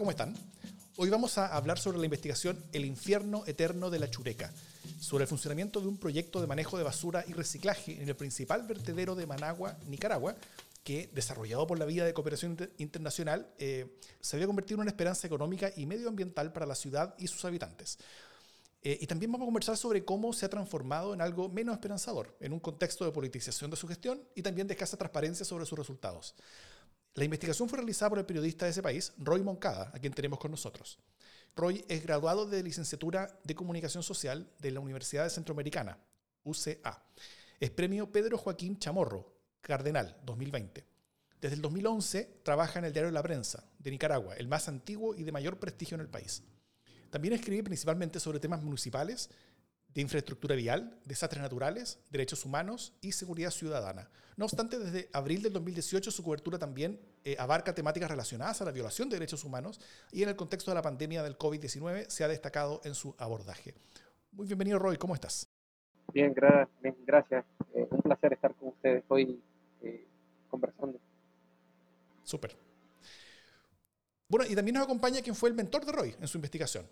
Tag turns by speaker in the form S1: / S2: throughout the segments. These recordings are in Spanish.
S1: ¿Cómo están? Hoy vamos a hablar sobre la investigación El infierno eterno de la Chureca, sobre el funcionamiento de un proyecto de manejo de basura y reciclaje en el principal vertedero de Managua, Nicaragua, que, desarrollado por la Vía de Cooperación Internacional, eh, se había convertido en una esperanza económica y medioambiental para la ciudad y sus habitantes. Eh, y también vamos a conversar sobre cómo se ha transformado en algo menos esperanzador, en un contexto de politización de su gestión y también de escasa transparencia sobre sus resultados. La investigación fue realizada por el periodista de ese país, Roy Moncada, a quien tenemos con nosotros. Roy es graduado de licenciatura de Comunicación Social de la Universidad Centroamericana, UCA. Es premio Pedro Joaquín Chamorro, Cardenal, 2020. Desde el 2011 trabaja en el diario La Prensa, de Nicaragua, el más antiguo y de mayor prestigio en el país. También escribe principalmente sobre temas municipales, de infraestructura vial, desastres naturales, derechos humanos y seguridad ciudadana. No obstante, desde abril del 2018 su cobertura también eh, abarca temáticas relacionadas a la violación de derechos humanos y en el contexto de la pandemia del COVID-19 se ha destacado en su abordaje. Muy bienvenido Roy, ¿cómo estás?
S2: Bien, gracias. Eh, un placer estar con ustedes hoy eh, conversando.
S1: Súper. Bueno, y también nos acompaña quien fue el mentor de Roy en su investigación,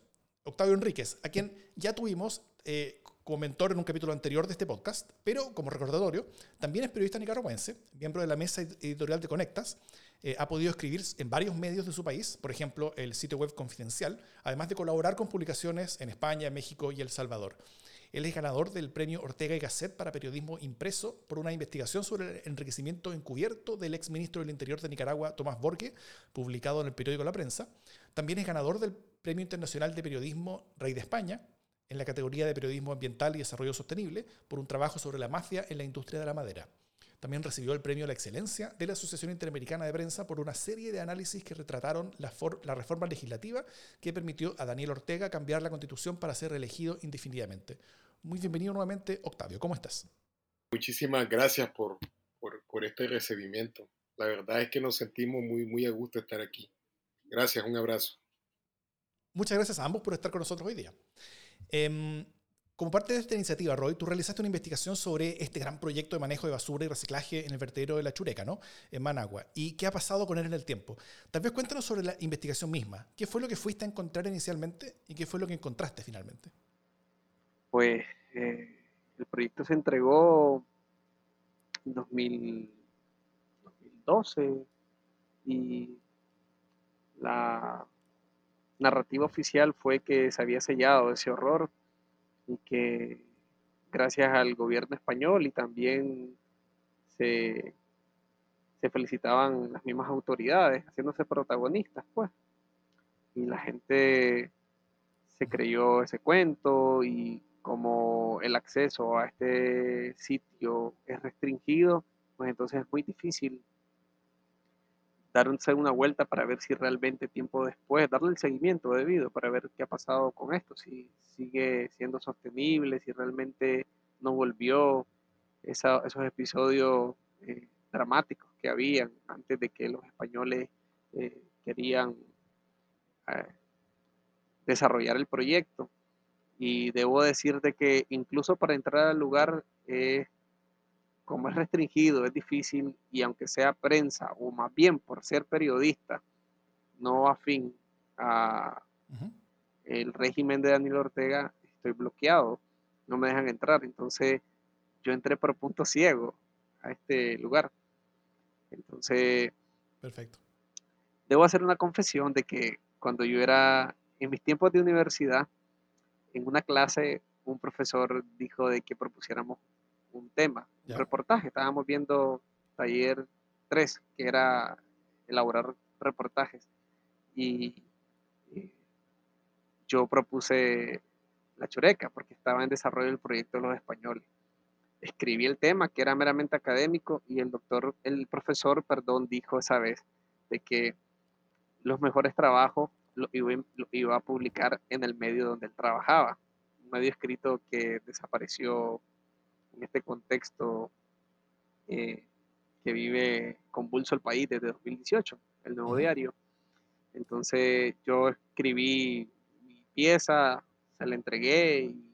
S1: Octavio Enríquez, a quien ya tuvimos eh, como mentor en un capítulo anterior de este podcast, pero como recordatorio, también es periodista nicaragüense, miembro de la mesa editorial de Conectas, eh, ha podido escribir en varios medios de su país, por ejemplo, el sitio web Confidencial, además de colaborar con publicaciones en España, México y El Salvador. Él es ganador del premio Ortega y Gasset para periodismo impreso por una investigación sobre el enriquecimiento encubierto del exministro del Interior de Nicaragua, Tomás Borge, publicado en el periódico La Prensa. También es ganador del Premio Internacional de Periodismo Rey de España en la categoría de Periodismo Ambiental y Desarrollo Sostenible por un trabajo sobre la mafia en la industria de la madera. También recibió el premio a la excelencia de la Asociación Interamericana de Prensa por una serie de análisis que retrataron la, la, reforma legislativa que permitió a Daniel Ortega cambiar la constitución para ser reelegido indefinidamente. Muy bienvenido nuevamente, Octavio. ¿Cómo estás?
S3: Muchísimas gracias por, por, por este recibimiento. La verdad es que nos sentimos muy, muy a gusto estar aquí. Gracias, un abrazo.
S1: Muchas gracias a ambos por estar con nosotros hoy día. Eh, como parte de esta iniciativa, Roy, tú realizaste una investigación sobre este gran proyecto de manejo de basura y reciclaje en el vertedero de La Chureca, ¿no? En Managua. ¿Y qué ha pasado con él en el tiempo? Tal vez cuéntanos sobre la investigación misma. ¿Qué fue lo que fuiste a encontrar inicialmente y qué fue lo que encontraste finalmente?
S2: Pues eh, el proyecto se entregó en 2012 y la narrativa oficial fue que se había sellado ese horror y que gracias al gobierno español y también se, felicitaban las mismas autoridades haciéndose protagonistas, pues. Y la gente se creyó ese cuento y como el acceso a este sitio es restringido, pues entonces es muy difícil darse una vuelta para ver si realmente tiempo después, darle el seguimiento debido para ver qué ha pasado con esto, si sigue siendo sostenible, si realmente no volvió esos episodios eh, dramáticos que habían antes de que los españoles eh, querían eh, desarrollar el proyecto. Y debo decirte que incluso para entrar al lugar como es restringido, es difícil y aunque sea prensa o más bien por ser periodista, no afín a el régimen de Daniel Ortega, estoy bloqueado, no me dejan entrar. Entonces yo entré por punto ciego a este lugar. Entonces,
S1: perfecto.
S2: Debo hacer una confesión de que cuando yo era en mis tiempos de universidad, en una clase un profesor dijo de que propusiéramos un tema, un reportaje. Estábamos viendo taller 3, que era elaborar reportajes. Y, yo propuse la chureca, porque estaba en desarrollo el proyecto de los españoles. Escribí el tema, que era meramente académico, y el doctor, el profesor, perdón, dijo esa vez de que los mejores trabajos los iba, a publicar en el medio donde él trabajaba, un medio escrito que desapareció en este contexto eh, que vive convulso el país desde 2018, el nuevo diario. Entonces yo escribí mi pieza, se la entregué y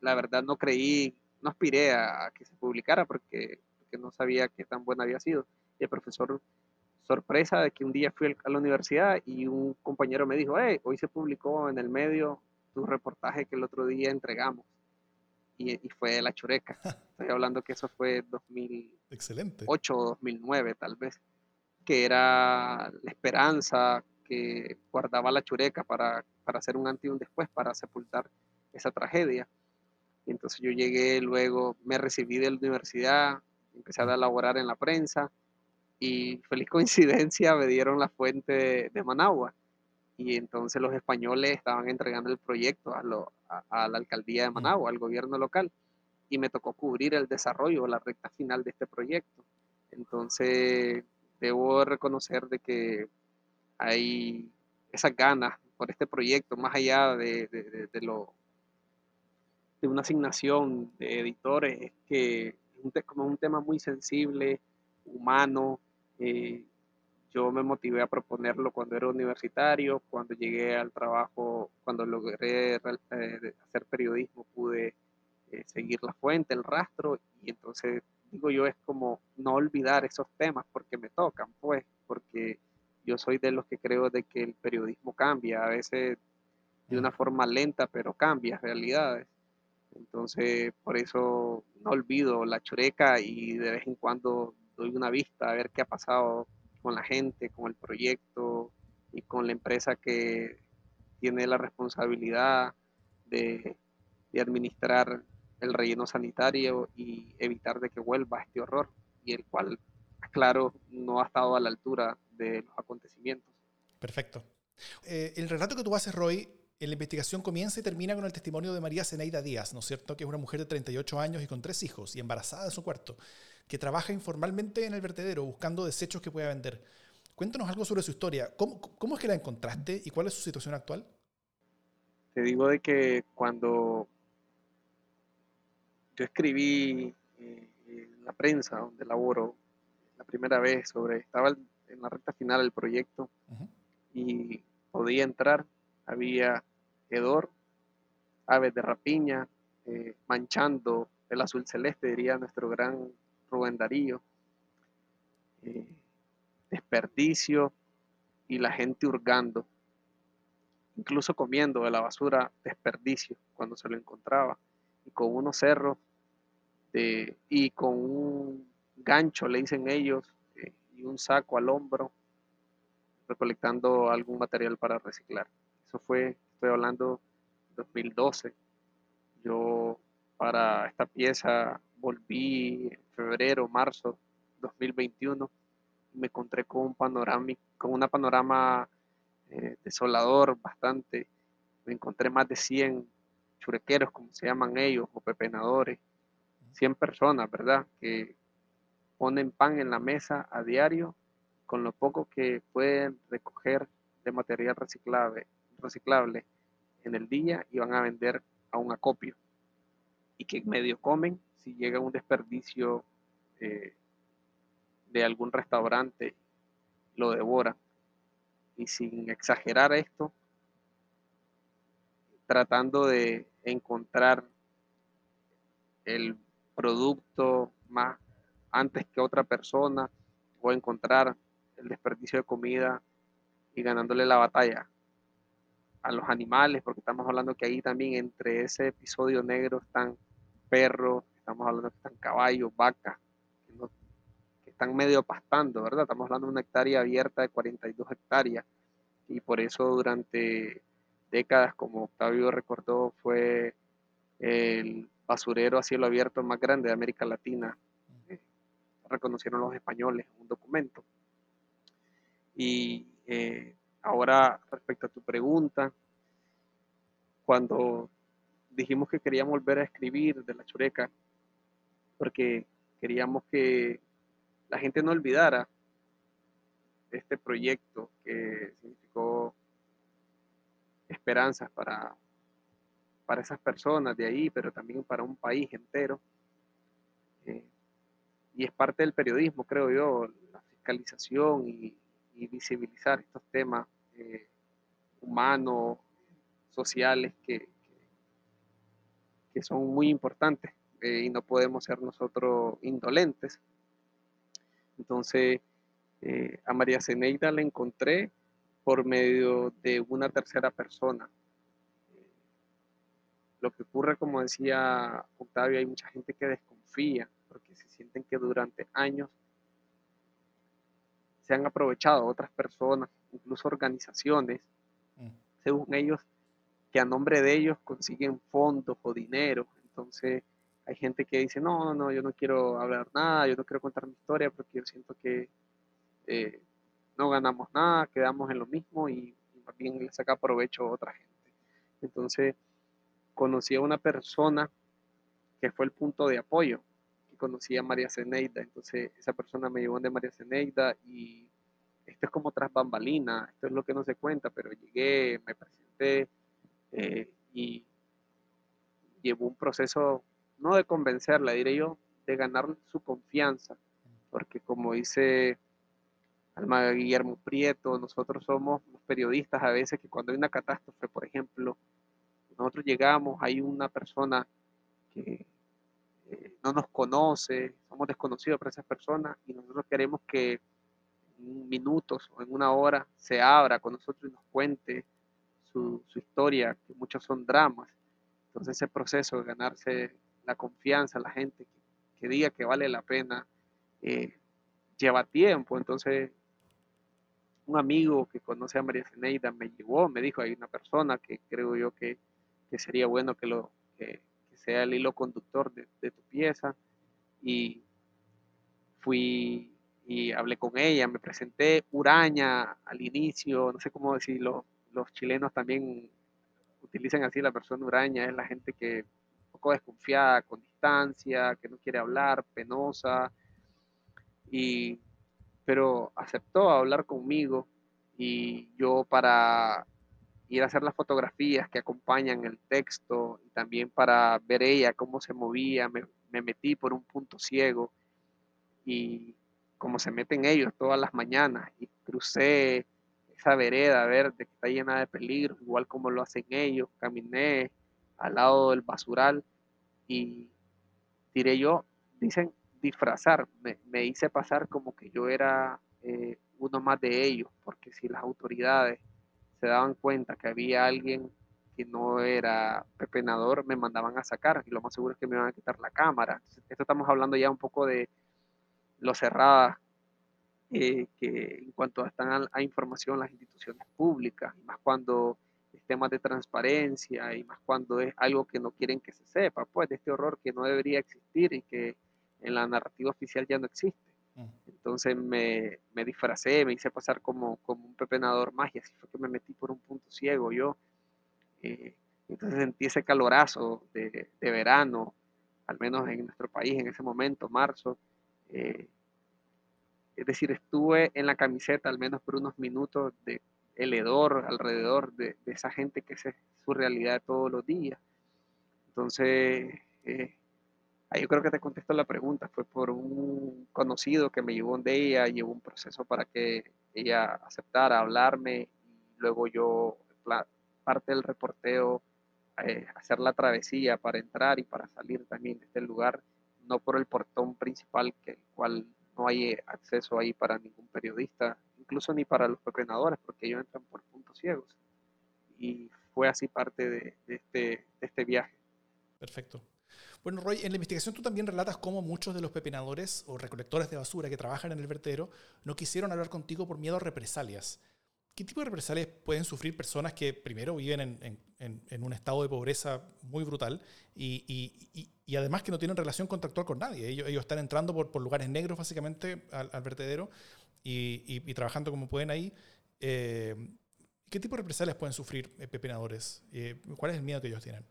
S2: la verdad no creí, no aspiré a, que se publicara porque, porque, no sabía qué tan buena había sido. Y el profesor, sorpresa de que un día fui a la universidad y un compañero me dijo, hey, hoy se publicó en el medio tu reportaje que el otro día entregamos. Y, y fue La Chureca. Estoy hablando que eso fue 2008 o 2009 tal vez, que era la esperanza que guardaba La Chureca para, para hacer un antes y un después, para sepultar esa tragedia. Y entonces yo llegué luego, me recibí de la universidad, empecé a laborar en la prensa y feliz coincidencia me dieron la fuente de, Managua. Y entonces los españoles estaban entregando el proyecto a, a, la alcaldía de Managua, al gobierno local, y me tocó cubrir el desarrollo, la recta final de este proyecto. Entonces, debo reconocer de que hay esas ganas por este proyecto, más allá de, de, de lo de una asignación de editores es que es como un tema muy sensible, humano. Eh, yo me motivé a proponerlo cuando era universitario, cuando llegué al trabajo, cuando logré eh, hacer periodismo, pude eh, seguir la fuente, el rastro, y entonces digo yo es como no olvidar esos temas porque me tocan, pues, porque yo soy de los que creo de que el periodismo cambia, a veces de una forma lenta, pero cambia realidades. Entonces, por eso no olvido la chureca y de vez en cuando doy una vista a ver qué ha pasado con la gente, con el proyecto y con la empresa que tiene la responsabilidad de, administrar el relleno sanitario y evitar de que vuelva este horror y el cual, claro, no ha estado a la altura de los acontecimientos.
S1: Perfecto. Eh, el relato que tú haces, Roy, la investigación comienza y termina con el testimonio de María Zeneida Díaz, ¿no es cierto? Que es una mujer de 38 años y con tres hijos y embarazada de su cuarto, que trabaja informalmente en el vertedero buscando desechos que pueda vender. Cuéntanos algo sobre su historia. ¿Cómo, cómo es que la encontraste y cuál es su situación actual?
S2: Te digo de que cuando yo escribí eh, en la prensa donde laboro la primera vez sobre, estaba en la recta final del proyecto y podía entrar había hedor, aves de rapiña, eh, manchando el azul celeste, diría nuestro gran Rubén Darío, eh, desperdicio y la gente hurgando, incluso comiendo de la basura desperdicio cuando se lo encontraba, y con unos cerros y con un gancho, le dicen ellos, eh, y un saco al hombro, recolectando algún material para reciclar. Eso fue, estoy hablando 2012. Yo para esta pieza volví en febrero, marzo 2021 y me encontré con un panorama, con una panorama eh, desolador bastante. Me encontré más de 100 churequeros, como se llaman ellos, o pepenadores, 100 personas, ¿verdad? Que ponen pan en la mesa a diario con lo poco que pueden recoger de material reciclable reciclable en el día y van a vender a un acopio. Y que medio comen si llega un desperdicio eh, de algún restaurante, lo devoran. Y sin exagerar esto, tratando de encontrar el producto más antes que otra persona o encontrar el desperdicio de comida y ganándole la batalla a los animales, porque estamos hablando que ahí también entre ese episodio negro están perros, estamos hablando que están caballos, vacas, que, están medio pastando, ¿verdad? Estamos hablando de una hectárea abierta de 42 hectáreas y por eso durante décadas, como Octavio recordó, fue el basurero a cielo abierto más grande de América Latina. Eh, reconocieron los españoles un documento. Y eh, Ahora, respecto a tu pregunta, cuando dijimos que queríamos volver a escribir de la chureca, porque queríamos que la gente no olvidara este proyecto que significó esperanzas para, para esas personas de ahí, pero también para un país entero. Eh, y es parte del periodismo, creo yo, la fiscalización y, visibilizar estos temas eh, humanos, sociales, que, que, son muy importantes eh, y no podemos ser nosotros indolentes. Entonces, a María Ceneida la encontré por medio de una tercera persona. Lo que ocurre, como decía Octavio, hay mucha gente que desconfía porque se sienten que durante años se han aprovechado otras personas, incluso organizaciones, mm. según ellos, que a nombre de ellos consiguen fondos o dinero. Entonces, hay gente que dice, no, no, yo no quiero hablar nada, yo no quiero contar mi historia porque yo siento que eh, no ganamos nada, quedamos en lo mismo y, también más bien le saca provecho a otra gente. Entonces, conocí a una persona que fue el punto de apoyo, conocí a María Ceneida. Entonces, esa persona me llevó de María Ceneida y esto es como tras bambalina, esto es lo que no se cuenta, pero llegué, me presenté eh, y llevó un proceso, no de convencerla, diré yo, de ganar su confianza, porque como dice Alma Guillermo Prieto, nosotros somos los periodistas a veces que cuando hay una catástrofe, por ejemplo, nosotros llegamos, hay una persona no nos conoce, somos desconocidos para esas personas y nosotros queremos que en minutos o en una hora se abra con nosotros y nos cuente su, historia, que muchos son dramas. Entonces ese proceso de ganarse la confianza, la gente que, diga que vale la pena, eh, lleva tiempo. Entonces un amigo que conoce a María Zeneida me llevó, me dijo, hay una persona que creo yo que, sería bueno que, lo, que, sea el hilo conductor de, tu pieza. Y fui y hablé con ella, me presenté Uraña al inicio, no sé cómo decirlo, los chilenos también utilizan así la persona Uraña, es la gente que un poco desconfiada, con distancia, que no quiere hablar, penosa. Y pero aceptó hablar conmigo y yo para ir a hacer las fotografías que acompañan el texto y también para ver ella cómo se movía, me, metí por un punto ciego y como se meten ellos todas las mañanas y crucé esa vereda verde que está llena de peligro, igual como lo hacen ellos, caminé al lado del basural y diré yo, dicen disfrazar, me, hice pasar como que yo era eh, uno más de ellos, porque si las autoridades se daban cuenta que había alguien que no era pepenador, me mandaban a sacar y lo más seguro es que me iban a quitar la cámara. esto estamos hablando ya un poco de lo cerrada eh, que en cuanto a, están a, información las instituciones públicas, y más cuando es temas de transparencia y más cuando es algo que no quieren que se sepa, pues de este horror que no debería existir y que en la narrativa oficial ya no existe. Entonces me, me, disfracé, me hice pasar como, como un pepenador más y así fue que me metí por un punto ciego yo. Eh, entonces sentí ese calorazo de, de, verano, al menos en nuestro país en ese momento, marzo. Eh, es decir, estuve en la camiseta al menos por unos minutos de el hedor alrededor de, de esa gente que es su realidad todos los días. Entonces, eh, yo creo que te contesto la pregunta. Fue por un conocido que me llevó de ella, llevó un proceso para que ella aceptara hablarme y luego yo, parte del reporteo, eh, hacer la travesía para entrar y para salir también de este lugar, no por el portón principal, que el cual no hay acceso ahí para ningún periodista, incluso ni para los pepenadores, porque ellos entran por puntos ciegos. Y fue así parte de, este, de este viaje.
S1: Perfecto. Bueno, Roy, en la investigación tú también relatas cómo muchos de los pepinadores o recolectores de basura que trabajan en el vertedero no quisieron hablar contigo por miedo a represalias. ¿Qué tipo de represalias pueden sufrir personas que primero viven en, un estado de pobreza muy brutal y, además que no tienen relación contractual con nadie? Ellos, están entrando por, lugares negros básicamente al, vertedero y, trabajando como pueden ahí. Eh, ¿Qué tipo de represalias pueden sufrir eh, pepinadores? Eh, ¿Cuál es el miedo que ellos tienen?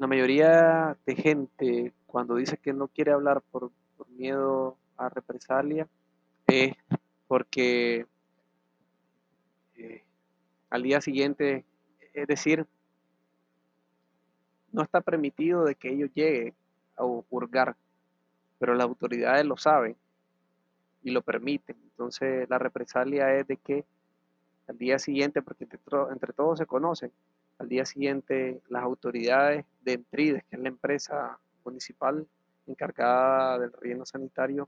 S2: La mayoría de gente cuando dice que no quiere hablar por, miedo a represalia es porque eh, al día siguiente, es decir, no está permitido de que ellos lleguen a hurgar, pero las autoridades lo saben y lo permiten. Entonces la represalia es de que al día siguiente, porque entre, todos se conocen, al día siguiente las autoridades de Entrides, que es la empresa municipal encargada del relleno sanitario,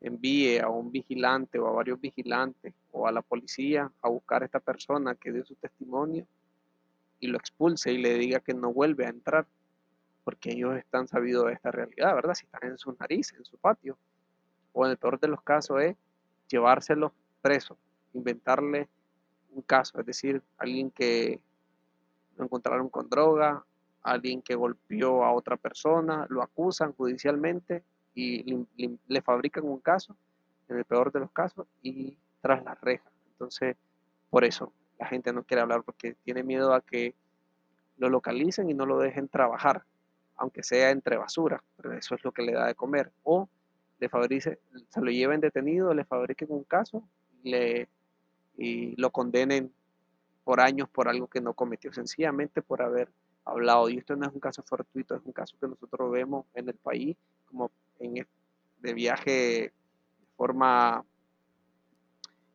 S2: envíe a un vigilante o a varios vigilantes o a la policía a buscar a esta persona que dio su testimonio y lo expulse y le diga que no vuelve a entrar, porque ellos están sabidos de esta realidad, ¿verdad? Si están en su nariz, en su patio. O en el peor de los casos es llevárselo preso, inventarle un caso, es decir, alguien que lo encontraron con droga, alguien que golpeó a otra persona, lo acusan judicialmente y le, fabrican un caso, en el peor de los casos, y tras las rejas. Entonces, por eso la gente no quiere hablar porque tiene miedo a que lo localicen y no lo dejen trabajar, aunque sea entre basura, pero eso es lo que le da de comer. O le fabrice, se lo lleven detenido, le fabriquen un caso le, y lo condenen por años por algo que no cometió, sencillamente por haber hablado. Y esto no es un caso fortuito, es un caso que nosotros vemos en el país como en, de viaje de forma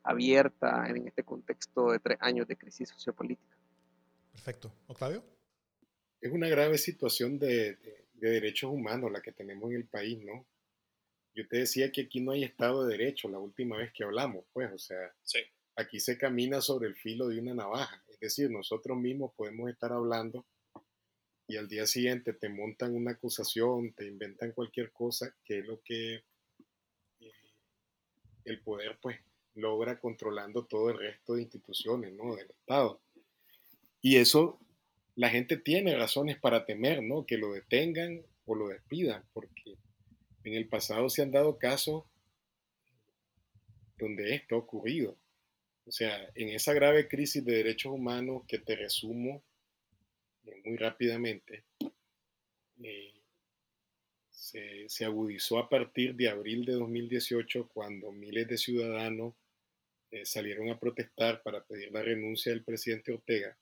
S2: abierta en este contexto de tres años de crisis sociopolítica.
S1: Perfecto. Octavio.
S3: Es una grave situación de, derechos humanos la que tenemos en el país, ¿no? Yo te decía que aquí no hay Estado de Derecho la última vez que hablamos, pues, o sea, aquí se camina sobre el filo de una navaja. Es decir, nosotros mismos podemos estar hablando y al día siguiente te montan una acusación, te inventan cualquier cosa, que es lo que eh, el poder, pues, logra controlando todo el resto de instituciones, ¿no? Del Estado. Y eso, la gente tiene razones para temer, ¿no? Que lo detengan o lo despidan, porque en el pasado se han dado casos donde esto ha ocurrido. O sea, en esa grave crisis de derechos humanos que te resumo eh, muy rápidamente, eh, se, se, agudizó a partir de abril de 2018 cuando miles de ciudadanos eh, salieron a protestar para pedir la renuncia del presidente Ortega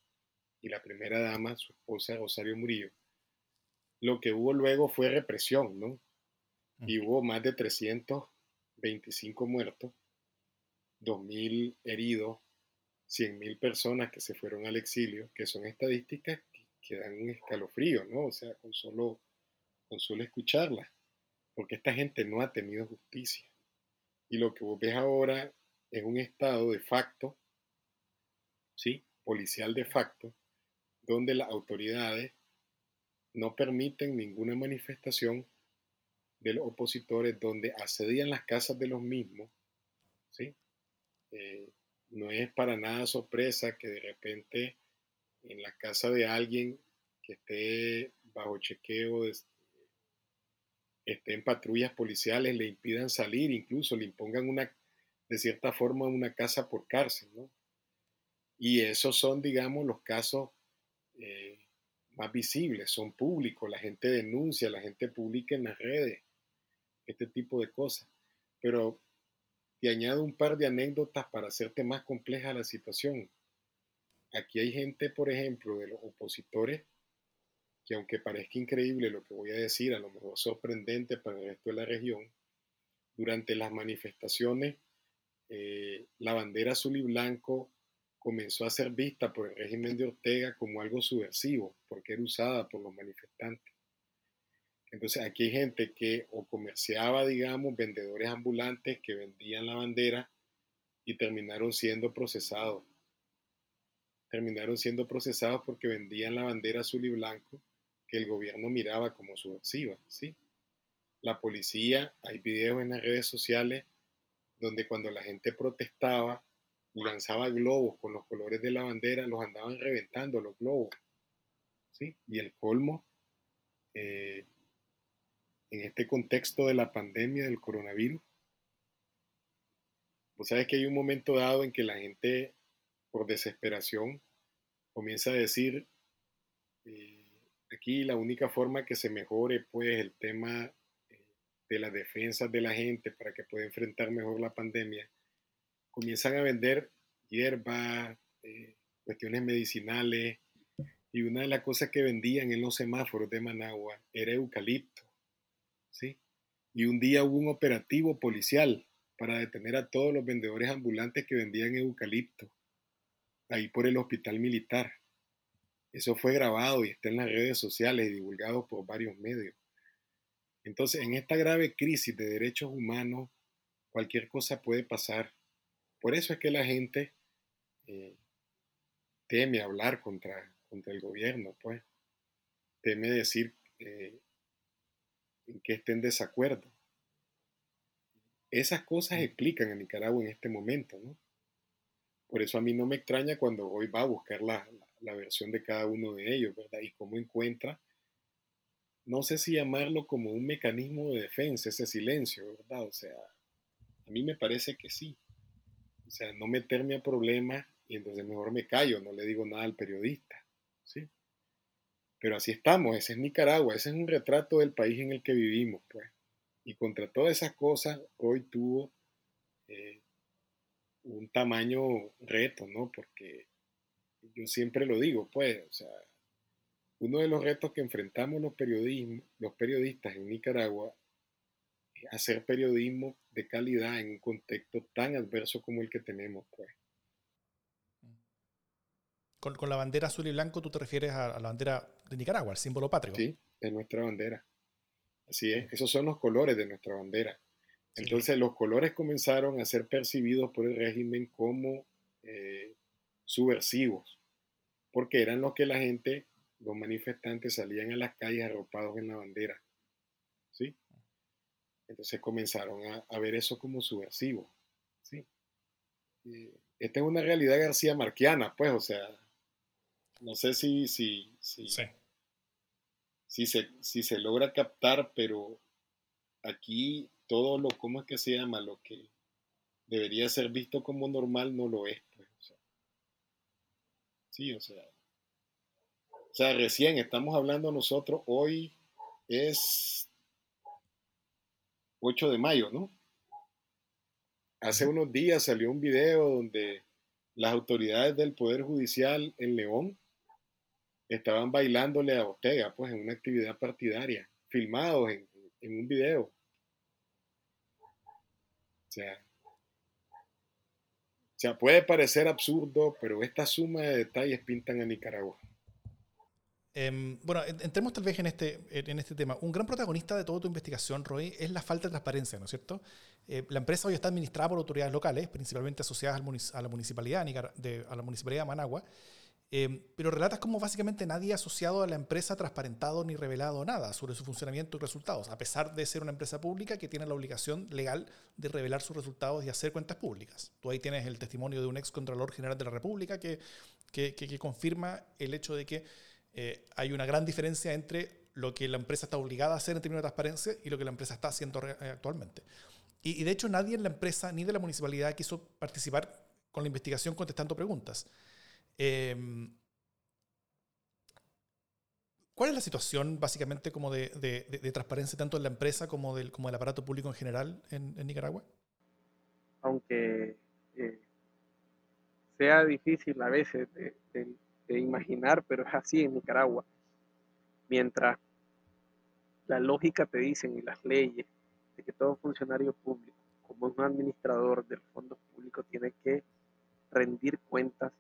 S3: y la primera dama, su esposa Rosario Murillo. Lo que hubo luego fue represión, ¿no? Y hubo más de 325 muertos, 2.000 heridos, 100.000 personas que se fueron al exilio, que son estadísticas que, dan un escalofrío, ¿no? O sea, con solo, con solo escucharlas, porque esta gente no ha tenido justicia. Y lo que vos ves ahora es un estado de facto, ¿sí? policial de facto, donde las autoridades no permiten ninguna manifestación de los opositores, donde accedían las casas de los mismos, ¿sí? Eh, no es para nada sorpresa que de repente en la casa de alguien que esté bajo chequeo, esté en patrullas policiales, le impidan salir, incluso le impongan una de cierta forma una casa por cárcel. Y esos son, digamos, los casos eh, más visibles, son públicos, la gente denuncia, la gente publica en las redes, este tipo de cosas. Pero te añado un par de anécdotas para hacerte más compleja la situación. Aquí hay gente, por ejemplo, de los opositores, que aunque parezca increíble lo que voy a decir, a lo mejor sorprendente para el resto de la región, durante las manifestaciones eh, la bandera azul y blanco comenzó a ser vista por el régimen de Ortega como algo subversivo, porque era usada por los manifestantes. Entonces aquí hay gente que o comerciaba, digamos, vendedores ambulantes que vendían la bandera y terminaron siendo procesados. Terminaron siendo procesados porque vendían la bandera azul y blanco que el gobierno miraba como subversiva, ¿sí? La policía, hay videos en las redes sociales donde cuando la gente protestaba, lanzaba globos con los colores de la bandera, los andaban reventando los globos. ¿sí? Y el colmo, eh, en este contexto de la pandemia del coronavirus, vos sabes que hay un momento dado en que la gente, por desesperación, comienza a decir, eh, aquí la única forma que se mejore pues el tema de las defensas de la gente para que pueda enfrentar mejor la pandemia comienzan a vender hierba, eh, cuestiones medicinales, y una de las cosas que vendían en los semáforos de Managua era eucalipto. ¿Sí? Y un día hubo un operativo policial para detener a todos los vendedores ambulantes que vendían eucalipto, ahí por el hospital militar. Eso fue grabado y está en las redes sociales y divulgado por varios medios. Entonces, en esta grave crisis de derechos humanos, cualquier cosa puede pasar. Por eso es que la gente eh, teme hablar contra, contra el gobierno, pues. Teme decir eh, en que esté en desacuerdo. Esas cosas mm. explican a Nicaragua en este momento, ¿no? Por eso a mí no me extraña cuando hoy va a buscar la, la versión de cada uno de ellos, ¿verdad? Y cómo encuentra, no sé si llamarlo como un mecanismo de defensa, ese silencio, ¿verdad? O sea, a mí me parece que sí. O sea, no meterme a problemas y entonces mejor me callo, no le digo nada al periodista, ¿sí? Pero así estamos, ese es Nicaragua, ese es un retrato del país en el que vivimos, pues. Y contra todas esas cosas, hoy tuvo eh, un tamaño reto, ¿no? Porque yo siempre lo digo, pues, o sea, uno de los retos que enfrentamos los, los periodistas en Nicaragua es hacer periodismo de calidad en un contexto tan adverso como el que tenemos, pues.
S1: Con, con la bandera azul y blanco, tú te refieres a, la bandera de Nicaragua, el símbolo patrio.
S3: Sí, de nuestra bandera. Así es, esos son los colores de nuestra bandera. Entonces los colores comenzaron a ser percibidos por el régimen como eh, subversivos, porque eran los que la gente, los manifestantes salían a las calles arropados en la bandera. ¿Sí? Entonces comenzaron a, ver eso como subversivo. ¿sí? esta es una realidad garcía marquiana, pues, o sea, no sé si, si, si, si, se, si se logra captar, pero aquí todo lo, ¿cómo es que se llama? Lo que debería ser visto como normal no lo es. Pues, Sí, o sea. O sea, recién estamos hablando nosotros, hoy es 8 de mayo, ¿no? Hace unos días salió un video donde las autoridades del Poder Judicial en León estaban bailándole a Ortega, pues en una actividad partidaria, filmados en, en un video. O sea, o sea, puede parecer absurdo, pero esta suma de detalles pintan a Nicaragua.
S1: Em, bueno, entremos tal vez en este, en este tema. Un gran protagonista de toda tu investigación, Roy, es la falta de transparencia, ¿no es cierto? Eh, la empresa hoy está administrada por autoridades locales, principalmente asociadas a la municipalidad, de, a la municipalidad de Managua, Em, pero relatas cómo básicamente nadie asociado a la empresa ha transparentado ni revelado nada sobre su funcionamiento y resultados, a pesar de ser una empresa pública que tiene la obligación legal de revelar sus resultados y hacer cuentas públicas. Tú ahí tienes el testimonio de un ex Contralor General de la República que, que, confirma el hecho de que eh, hay una gran diferencia entre lo que la empresa está obligada a hacer en términos de transparencia y lo que la empresa está haciendo eh, actualmente. Y, y de hecho nadie en la empresa ni de la municipalidad quiso participar con la investigación contestando preguntas. Em, ¿Cuál es la situación básicamente como de, transparencia tanto en la empresa como del, aparato público en general en, Nicaragua?
S2: Aunque eh, sea difícil a veces de, imaginar, pero es así en Nicaragua. Mientras la lógica te dicen y las leyes de que todo funcionario público, como un administrador del fondo público, tiene que rendir cuentas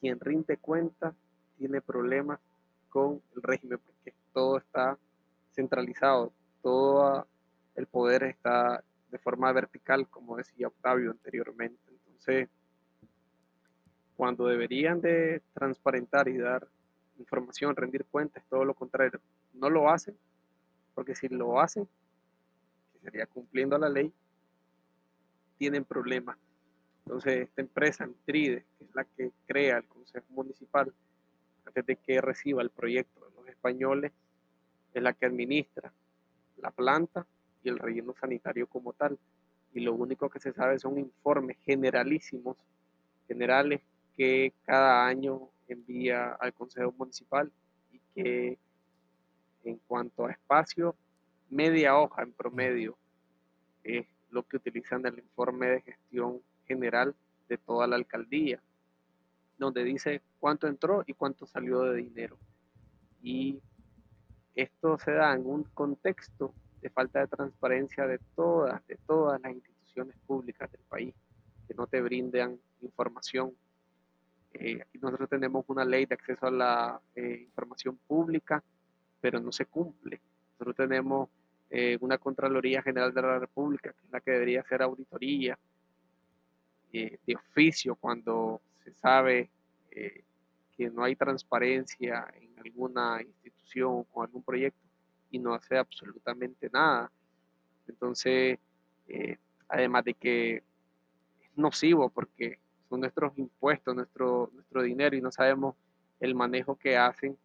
S2: quien rinde cuenta tiene problemas con el régimen porque todo está centralizado, todo el poder está de forma vertical, como decía Octavio anteriormente. Entonces, cuando deberían de transparentar y dar información, rendir cuentas, todo lo contrario, no lo hacen, porque si lo hacen, que sería cumpliendo la ley, tienen problemas entonces, esta empresa, Mitride, que es la que crea el Consejo Municipal, antes de que reciba el proyecto de los españoles, es la que administra la planta y el relleno sanitario como tal. Y lo único que se sabe son informes generalísimos, generales, que cada año envía al Consejo Municipal y que en cuanto a espacio, media hoja en promedio es lo que utilizan el informe de gestión general de toda la alcaldía, donde dice cuánto entró y cuánto salió de dinero. Y esto se da en un contexto de falta de transparencia de todas, de todas las instituciones públicas del país, que no te brindan información. Eh, aquí nosotros tenemos una ley de acceso a la eh, información pública, pero no se cumple. Nosotros tenemos eh, una Contraloría General de la República, que es la que debería hacer auditoría de oficio cuando se sabe que no hay transparencia en alguna institución o algún proyecto y no hace absolutamente nada. Entonces, eh, además de que es nocivo porque son nuestros impuestos, nuestro, nuestro dinero y no sabemos el manejo que hacen,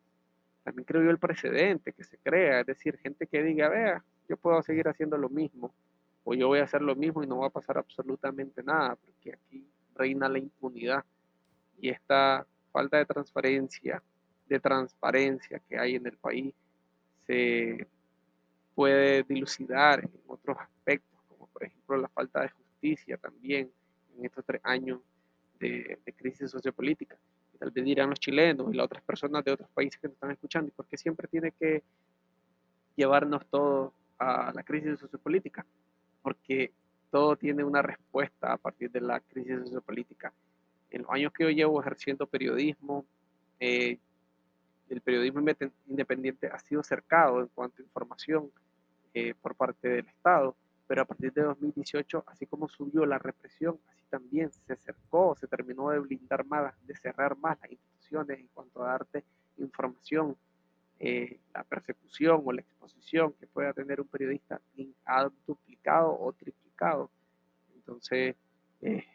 S2: también creo yo el precedente que se crea, es decir, gente que diga, vea, yo puedo seguir haciendo lo mismo, o yo voy a hacer lo mismo y no va a pasar absolutamente nada, porque aquí reina la impunidad y esta falta de transparencia, de transparencia que hay en el país, se puede dilucidar en otros aspectos, como por ejemplo la falta de justicia también en estos tres años de, crisis sociopolítica. Y tal vez dirán los chilenos y las otras personas de otros países que nos están escuchando, ¿y por qué siempre tiene que llevarnos todo a la crisis sociopolítica? Porque todo tiene una respuesta a partir de la crisis sociopolítica. En los años que yo llevo ejerciendo periodismo, eh, el periodismo independiente ha sido cercado en cuanto a información eh, por parte del Estado, pero a partir de 2018, así como subió la represión, así también se acercó, se terminó de blindar más, de cerrar más las instituciones en cuanto a darte información, eh, la persecución o la exposición que pueda tener un periodista ha duplicado o triplicado. Entonces, eh,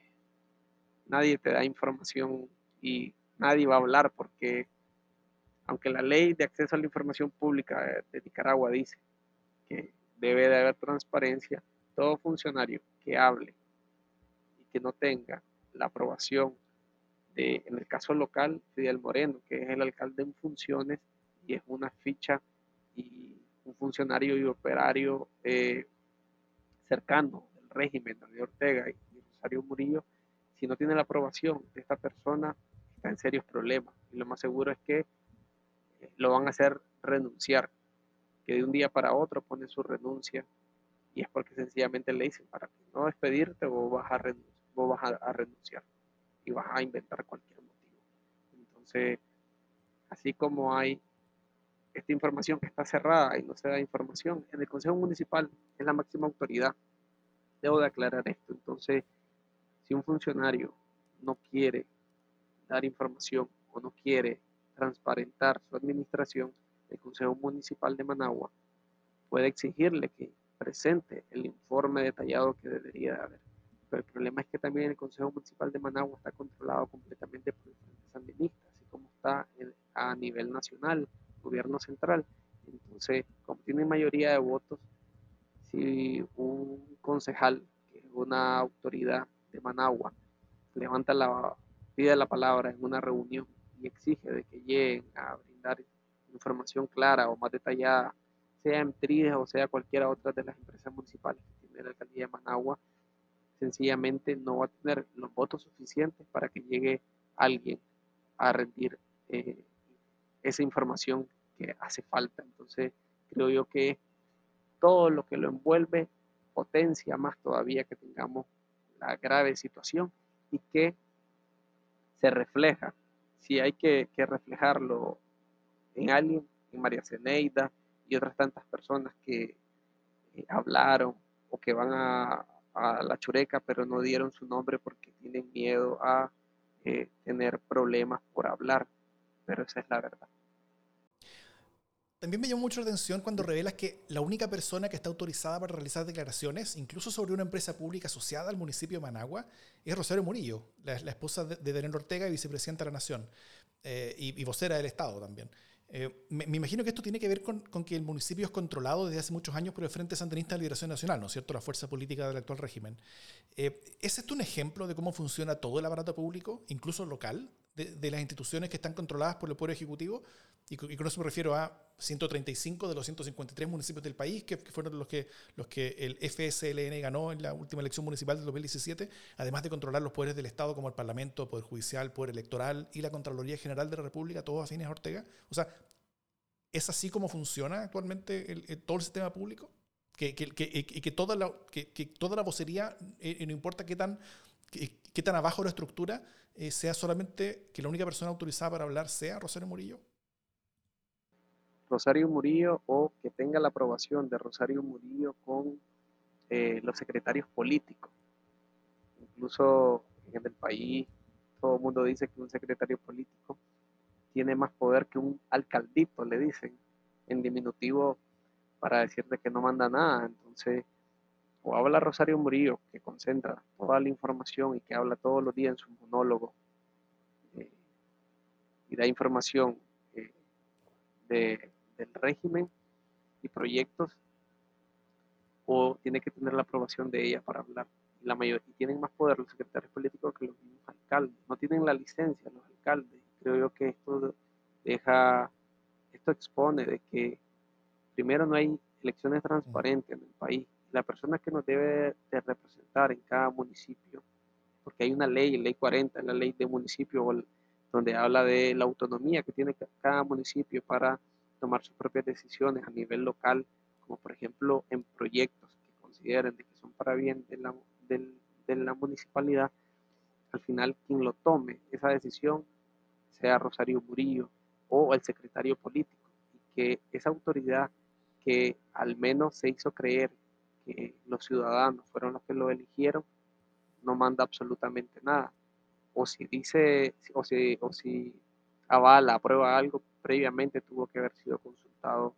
S2: nadie te da información y nadie va a hablar porque aunque la ley de acceso a la información pública de Nicaragua dice que debe de haber transparencia, todo funcionario que hable y que no tenga la aprobación de, en el caso local, Fidel Moreno, que es el alcalde en funciones y es una ficha y un funcionario y operario eh, cercano del régimen de Ortega y Rosario Murillo, si no tiene la aprobación de esta persona, está en serios problemas. Y lo más seguro es que lo van a hacer renunciar, que de un día para otro pone su renuncia y es porque sencillamente le dicen para no despedirte vos vas a, renunciar, vas a, renunciar y vas a inventar cualquier motivo. Entonces, así como hay esta información que está cerrada y no se da información, en el Consejo Municipal es la máxima autoridad. Debo de aclarar esto. Entonces, si un funcionario no quiere dar información o no quiere transparentar su administración, el Consejo Municipal de Managua puede exigirle que presente el informe detallado que debería de haber. Pero el problema es que también el Consejo Municipal de Managua está controlado completamente por el Frente Sandinista, así como está a nivel nacional, gobierno central. Entonces, como tiene mayoría de votos, si un concejal, que es una autoridad de Managua, levanta la, pide la palabra en una reunión y exige de que lleguen a brindar información clara o más detallada, sea en TRIDES o sea cualquiera otra de las empresas municipales que tiene la alcaldía de Managua, sencillamente no va a tener los votos suficientes para que llegue alguien a rendir eh, esa información que hace falta. Entonces, creo yo que todo lo que lo envuelve potencia más todavía que tengamos la grave situación y que se refleja si hay que, reflejarlo en alguien, en María Ceneida y otras tantas personas que eh, hablaron o que van a, la chureca pero no dieron su nombre porque tienen miedo a eh, tener problemas por hablar, pero esa es la verdad.
S1: También me llamó mucho la atención cuando revelas que la única persona que está autorizada para realizar declaraciones, incluso sobre una empresa pública asociada al municipio de Managua, es Rosario Murillo, la, esposa de, Daniel Ortega y vicepresidenta de la Nación, eh, y, vocera del Estado también. Eh, me, imagino que esto tiene que ver con, que el municipio es controlado desde hace muchos años por el Frente Sandinista de Liberación Nacional, ¿no es cierto? La fuerza política del actual régimen. Eh, ¿Es esto un ejemplo de cómo funciona todo el aparato público, incluso local, de, las instituciones que están controladas por el Poder Ejecutivo? Y, con eso me refiero a 135 de los 153 municipios del país, que, fueron los que, los que el FSLN ganó en la última elección municipal del 2017, además de controlar los poderes del Estado como el Parlamento, Poder Judicial, Poder Electoral y la Contraloría General de la República, todos afines a Ortega. O sea, ¿es así como funciona actualmente el, todo el sistema público? Que, que, que, toda, la, que, toda la vocería, eh, no importa qué tan, qué, tan abajo la estructura, eh, sea solamente que la única persona autorizada para hablar sea Rosario Murillo.
S2: Rosario Murillo o que tenga la aprobación de Rosario Murillo con eh, los secretarios políticos. Incluso en el país todo el mundo dice que un secretario político tiene más poder que un alcaldito, le dicen, en diminutivo para decirle que no manda nada. Entonces, o habla Rosario Murillo, que concentra toda la información y que habla todos los días en su monólogo eh, y da información eh, de, del régimen y proyectos o tiene que tener la aprobación de ella para hablar. La mayoría y tienen más poder los secretarios políticos que los mismos alcaldes. No tienen la licencia los alcaldes. Creo yo que esto deja, esto expone de que primero no hay elecciones transparentes en el país. La persona que nos debe de representar en cada municipio, porque hay una ley, ley 40, la ley de municipio, donde habla de la autonomía que tiene cada municipio para tomar sus propias decisiones a nivel local, como por ejemplo en proyectos que consideren de que son para bien de la, de la municipalidad, al final quien lo tome esa decisión sea Rosario Murillo o el secretario político, y que esa autoridad que al menos se hizo creer que los ciudadanos fueron los que lo eligieron, no manda absolutamente nada. O si dice, o si, o si avala, aprueba algo, previamente tuvo que haber sido consultado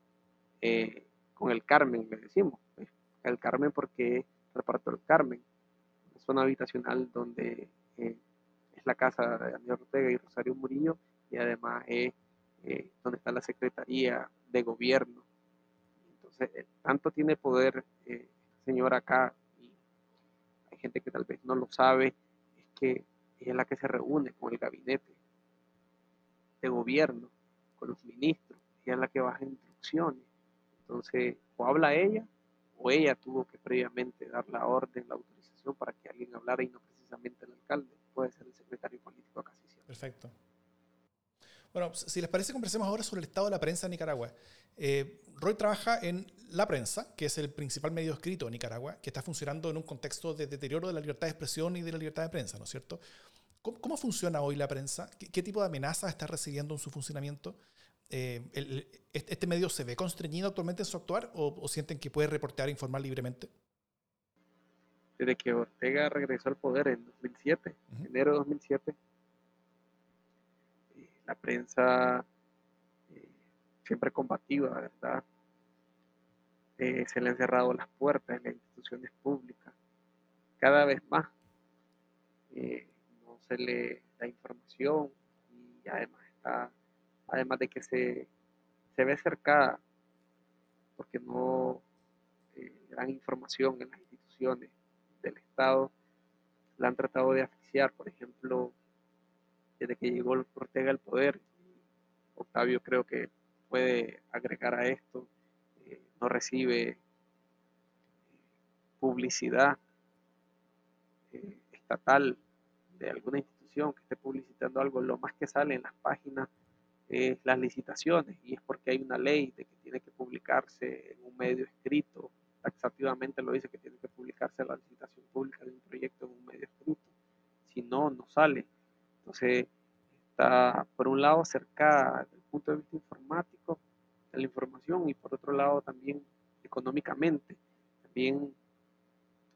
S2: eh, con el Carmen, le decimos. Pues, el Carmen porque reparto del Carmen, una zona habitacional donde eh, es la casa de Daniel Ortega y Rosario Murillo y además es eh, donde está la Secretaría de Gobierno. Entonces, tanto tiene poder señora acá y hay gente que tal vez no lo sabe, es que ella es la que se reúne con el gabinete de gobierno, con los ministros, ella es la que baja instrucciones. Entonces, o habla ella, o ella tuvo que previamente dar la orden, la autorización para que alguien hablara y no precisamente el alcalde, puede ser el secretario político acá
S1: Perfecto. Bueno, si les parece, conversemos ahora sobre el estado de la prensa en Nicaragua. Eh, Roy trabaja en La Prensa, que es el principal medio escrito de Nicaragua, que está funcionando en un contexto de deterioro de la libertad de expresión y de la libertad de prensa, ¿no es cierto? ¿Cómo, funciona hoy la prensa? ¿Qué, tipo de amenazas está recibiendo en su funcionamiento? Eh, ¿Este medio se ve constreñido actualmente en su actuar o, sienten que puede reportear e informar libremente?
S2: Desde que Ortega regresó al poder en 2007, enero de 2007, eh, la prensa eh, siempre combativa, ¿verdad? se le han cerrado las puertas en las instituciones públicas, cada vez más se le da información y además está, además de que se, ve cercada porque no eh, le dan información en las instituciones del Estado, la han tratado de asfixiar, por ejemplo, desde que llegó Ortega al poder, Octavio creo que puede agregar a esto, eh, no recibe eh, publicidad estatal de alguna institución que esté publicitando algo, lo más que sale en las páginas es las licitaciones y es porque hay una ley de que tiene que publicarse en un medio escrito, taxativamente lo dice que tiene que publicarse la licitación pública de un proyecto en un medio escrito, si no, no sale. Entonces, está por un lado cercada desde el punto de vista informático de la información y por otro lado también económicamente. También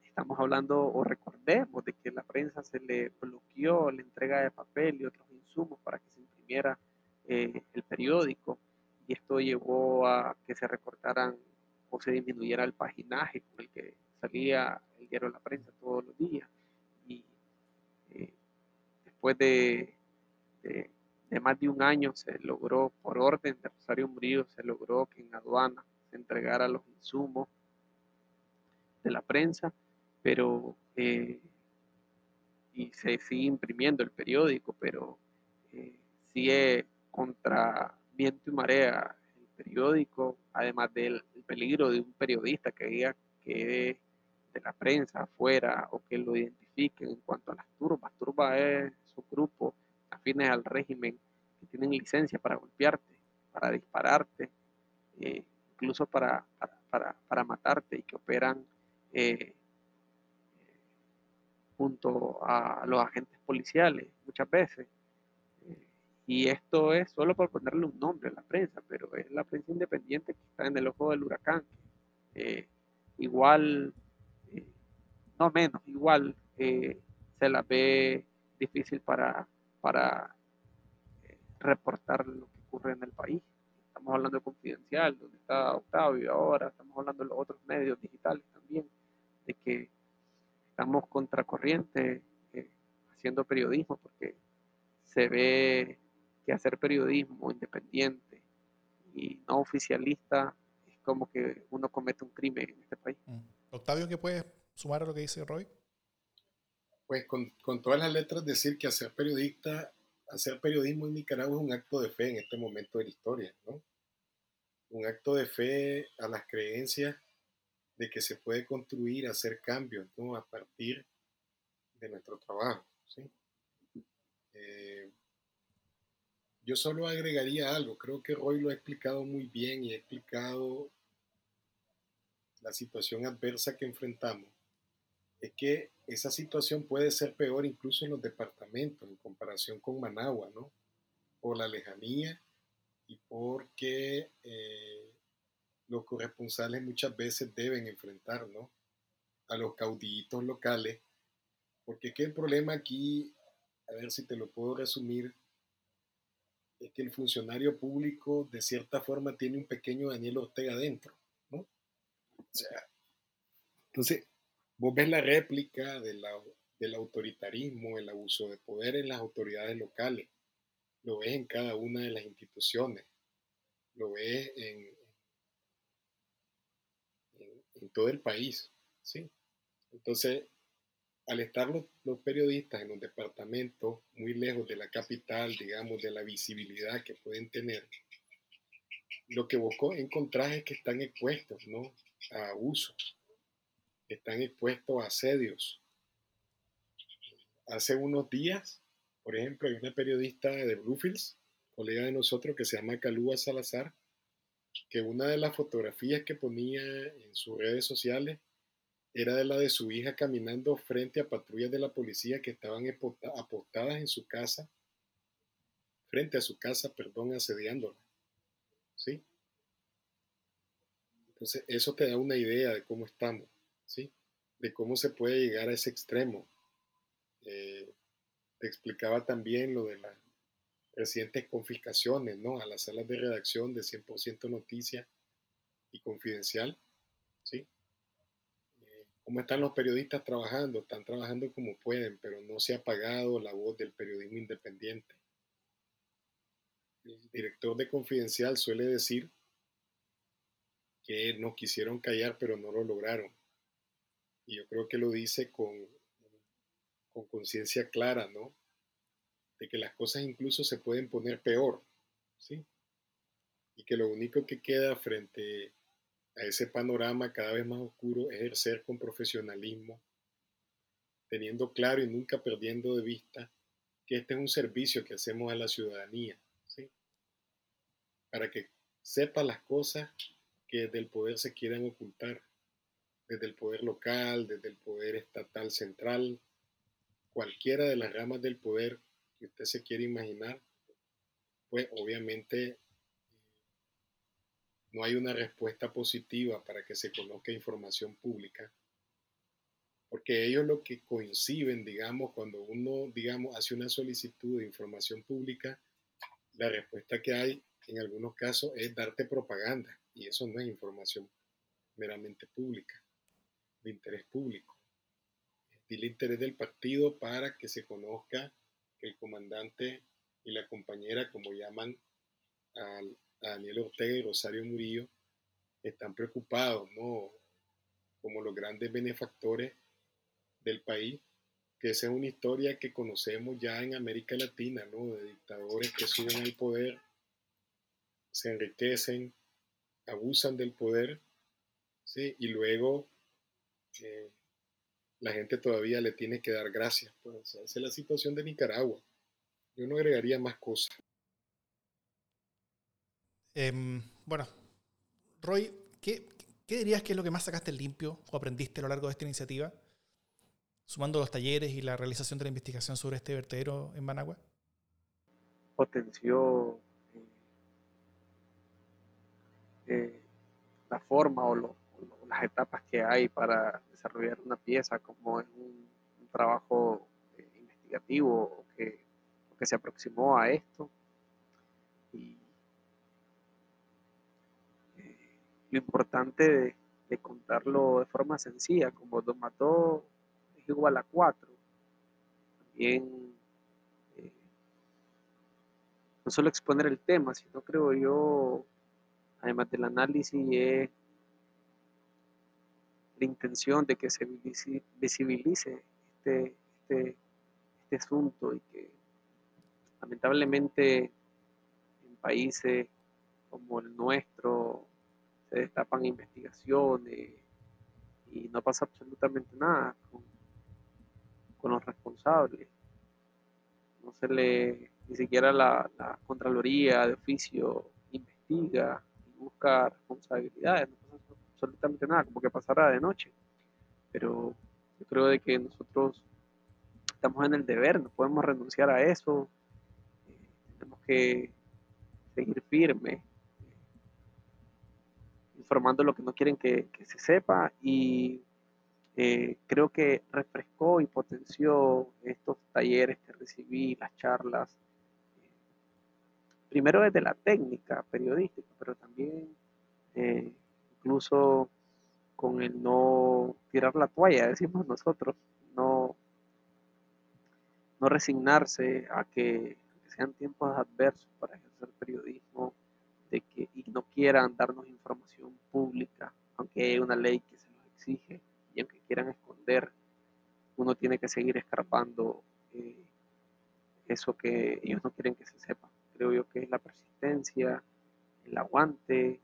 S2: estamos hablando o recordemos de que la prensa se le bloqueó la entrega de papel y otros insumos para que se imprimiera eh, el periódico y esto llevó a que se recortaran o se disminuyera el paginaje con el que salía el diario La Prensa todos los días. Después de, de más de un año se logró, por orden de Rosario Murillo, se logró que en aduana se entregara los insumos de la prensa, pero eh, y se sigue imprimiendo el periódico, pero eh, sigue contra viento y marea el periódico, además del peligro de un periodista que diga que de la prensa afuera o que lo identifiquen en cuanto a las turbas. Turba es su grupo afines al régimen que tienen licencia para golpearte, para dispararte, eh, incluso para, para, matarte y que operan eh, junto a los agentes policiales muchas veces. Eh, y esto es solo por ponerle un nombre a la prensa, pero es la prensa independiente que está en el ojo del huracán. igual, no menos, igual se la ve difícil para para eh, reportar lo que ocurre en el país. Estamos hablando de Confidencial, donde está Octavio ahora, estamos hablando de los otros medios digitales también, de que estamos contracorriente eh, haciendo periodismo, porque se ve que hacer periodismo independiente y no oficialista es como que uno comete un crimen en este país. Mm.
S1: Octavio, ¿qué puedes sumar a lo que dice Roy?
S3: Pues con, todas las letras decir que hacer periodista, hacer periodismo en Nicaragua es un acto de fe en este momento de la historia, ¿no? Un acto de fe a las creencias de que se puede construir, hacer cambios, ¿no? A partir de nuestro trabajo, ¿sí? Eh, yo solo agregaría algo, creo que Roy lo ha explicado muy bien y ha explicado la situación adversa que enfrentamos es que esa situación puede ser peor incluso en los departamentos en comparación con Managua, ¿no? Por la lejanía y porque eh, los corresponsales muchas veces deben enfrentar, ¿no? A los caudillitos locales, porque que el problema aquí, a ver si te lo puedo resumir, es que el funcionario público de cierta forma tiene un pequeño Daniel Ortega dentro, ¿no? O sea, entonces Vos ves la réplica del autoritarismo, el abuso de poder en las autoridades locales, lo ves en cada una de las instituciones, lo ves en, en, todo el país, ¿sí? Entonces, al estar los, los, periodistas en los departamentos muy lejos de la capital, digamos, de la visibilidad que pueden tener, lo que vos encontrás es que están expuestos, ¿no? A abusos, están expuestos a asedios. Hace unos días, por ejemplo, hay una periodista de Bluefields, colega de nosotros, que se llama Calúa Salazar, que una de las fotografías que ponía en sus redes sociales era de la de su hija caminando frente a patrullas de la policía que estaban apostadas en su casa, frente a su casa, perdón, asediándola. ¿Sí? Entonces, eso te da una idea de cómo estamos. ¿Sí? De cómo se puede llegar a ese extremo. Eh, te explicaba también lo de las recientes confiscaciones, ¿no? A las salas de redacción de 100% noticia y confidencial, ¿sí? Eh, ¿Cómo están los periodistas trabajando? Están trabajando como pueden, pero no se ha apagado la voz del periodismo independiente. El director de Confidencial suele decir que no quisieron callar, pero no lo lograron y yo creo que lo dice con, con conciencia clara, ¿no? De que las cosas incluso se pueden poner peor, ¿sí? Y que lo único que queda frente a ese panorama cada vez más oscuro es ejercer con profesionalismo, teniendo claro y nunca perdiendo de vista que este es un servicio que hacemos a la ciudadanía, ¿sí? Para que sepa las cosas que del poder se quieran ocultar desde el poder local, desde el poder estatal central, cualquiera de las ramas del poder que usted se quiere imaginar, pues obviamente no hay una respuesta positiva para que se conozca información pública, porque ellos lo que coinciden, digamos, cuando uno, digamos, hace una solicitud de información pública, la respuesta que hay en algunos casos es darte propaganda, y eso no es información meramente pública de interés público. El interés del partido para que se conozca que el comandante y la compañera, como llaman a, Daniel Ortega y Rosario Murillo, están preocupados, ¿no? Como los grandes benefactores del país, que esa es una historia que conocemos ya en América Latina, ¿no? De dictadores que suben al poder, se enriquecen, abusan del poder, ¿sí? Y luego eh, la gente todavía le tiene que dar gracias. Pues esa es la situación de Nicaragua. Yo no agregaría más cosas.
S1: Em, bueno, Roy, ¿qué, ¿qué, dirías que es lo que más sacaste limpio o aprendiste a lo largo de esta iniciativa? Sumando los talleres y la realización de la investigación sobre este vertedero en Managua.
S2: Potenció eh, eh, la forma o, las etapas que hay para desarrollar una pieza como en un, trabajo eh, investigativo que, que se aproximó a esto. Y lo importante de, contarlo de forma sencilla, como Don Mató es igual a 4. También eh, no solo exponer el tema, sino creo yo, además del análisis, es la intención de que se visibilice este, este, este asunto y que lamentablemente en países como el nuestro se destapan investigaciones y no pasa absolutamente nada con, los responsables. No se le, ni siquiera la, Contraloría de oficio investiga y busca responsabilidades, absolutamente nada, como que pasará de noche. Pero yo creo de que nosotros estamos en el deber, no podemos renunciar a eso, tenemos que seguir firmes informando lo que no quieren que, se sepa y eh, creo que refrescó y potenció estos talleres que recibí, las charlas, eh, primero desde la técnica periodística, pero también eh, incluso con el no tirar la toalla, decimos nosotros, no, no resignarse a que, sean tiempos adversos para ejercer periodismo de que y no quieran darnos información pública, aunque hay una ley que se los exige y aunque quieran esconder, uno tiene que seguir escarpando eh, eso que ellos no quieren que se sepa. Creo yo que es la persistencia, el aguante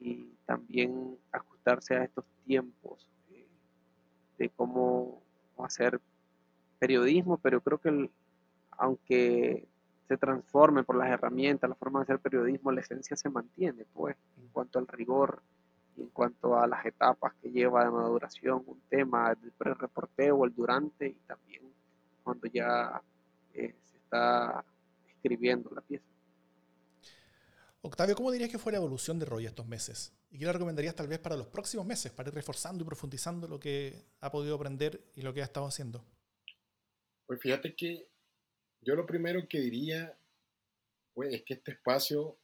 S2: y también ajustarse a estos tiempos eh, de cómo hacer periodismo, pero creo que aunque se transforme por las herramientas, la forma de hacer periodismo, la esencia se mantiene, pues, en cuanto al rigor y en cuanto a las etapas que lleva de maduración un tema, el pre-reporteo, el durante y también cuando ya eh, se está escribiendo la pieza.
S1: Octavio, ¿cómo dirías que fue la evolución de Roy estos meses? ¿Y qué le recomendarías tal vez para los próximos meses, para ir reforzando y profundizando lo que ha podido aprender y lo que ha estado haciendo?
S3: Pues fíjate que yo lo primero que diría pues, es que este espacio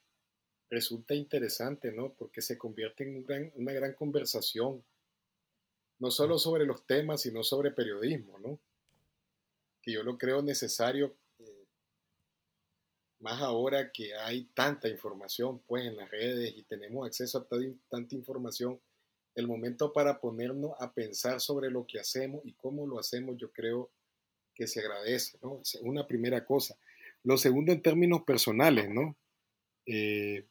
S3: resulta interesante, ¿no? Porque se convierte en una gran conversación, no solo sobre los temas, sino sobre periodismo, ¿no? Que yo lo creo necesario, más ahora que hay tanta información, pues, en las redes y tenemos acceso a tanta información, el momento para ponernos a pensar sobre lo que hacemos y cómo lo hacemos, yo creo que se agradece, ¿no? Es una primera cosa. Lo segundo en términos personales, ¿no? Eh,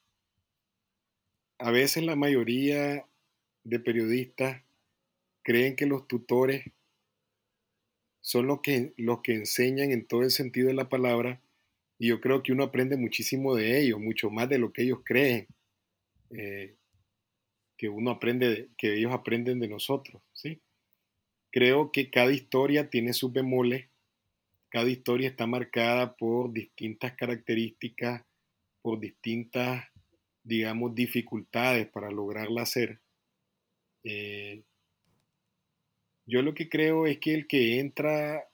S3: a veces la mayoría de periodistas creen que los tutores son los que, los que enseñan en todo el sentido de la palabra y yo creo que uno aprende muchísimo de ellos, mucho más de lo que ellos creen, eh, que uno aprende, que ellos aprenden de nosotros, ¿sí? Creo que cada historia tiene sus bemoles cada historia está marcada por distintas características, por distintas, digamos, dificultades para lograrla hacer. Eh, yo lo que creo es que el que entra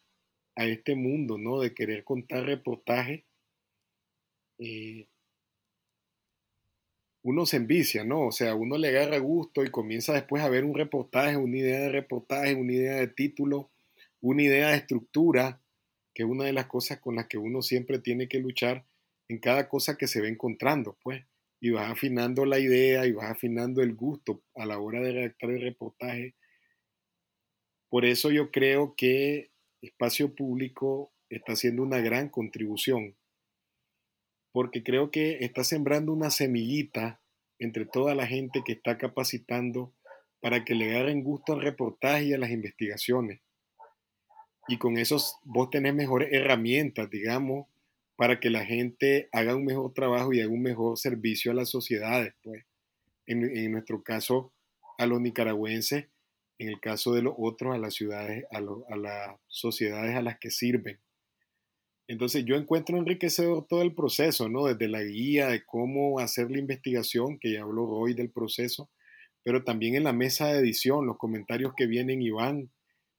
S3: a este mundo, ¿no? De querer contar reportajes, eh, uno se envicia, ¿no? O sea, uno le agarra gusto y comienza después a ver un reportaje, una idea de reportaje, una idea de título, una idea de estructura, que es una de las cosas con las que uno siempre tiene que luchar en cada cosa que se va encontrando, pues, y vas afinando la idea y vas afinando el gusto a la hora de redactar el reportaje. Por eso yo creo que Espacio Público está haciendo una gran contribución, porque creo que está sembrando una semillita entre toda la gente que está capacitando para que le agarren gusto al reportaje y a las investigaciones. Y con eso vos tenés mejores herramientas, digamos, para que la gente haga un mejor trabajo y haga un mejor servicio a las sociedades, pues. En, nuestro caso, a los nicaragüenses, en el caso de los otros, a las ciudades, a, a las sociedades a las que sirven. Entonces yo encuentro enriquecedor todo el proceso, ¿no? Desde la guía de cómo hacer la investigación, que ya habló hoy del proceso, pero también en la mesa de edición, los comentarios que vienen y van.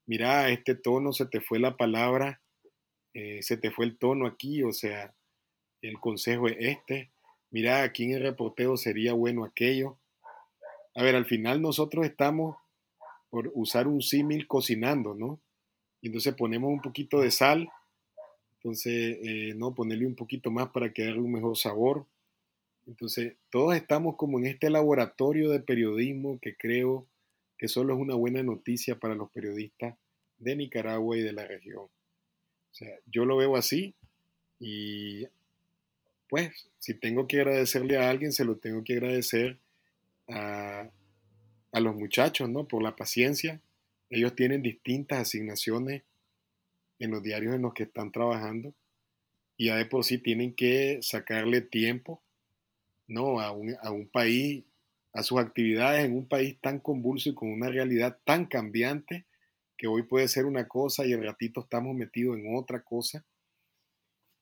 S3: Mira, este tono se te fue la palabra, eh, se te fue el tono aquí, o sea, el consejo es este. Mira, aquí en el reporteo sería bueno aquello. A ver, al final nosotros estamos por usar un símil cocinando, ¿no? Y entonces ponemos un poquito de sal entonces, eh, no, ponerle un poquito más para que darle un mejor sabor. Entonces, todos estamos como en este laboratorio de periodismo que creo que solo es una buena noticia para los periodistas de Nicaragua y de la región. O sea, yo lo veo así y pues si tengo que agradecerle a alguien, se lo tengo que agradecer a, a los muchachos, ¿no? Por la paciencia. Ellos tienen distintas asignaciones en los diarios en los que están trabajando y ya de por sí tienen que sacarle tiempo ¿no? a, un, a un país, a sus actividades en un país tan convulso y con una realidad tan cambiante que hoy puede ser una cosa y el ratito estamos metidos en otra cosa.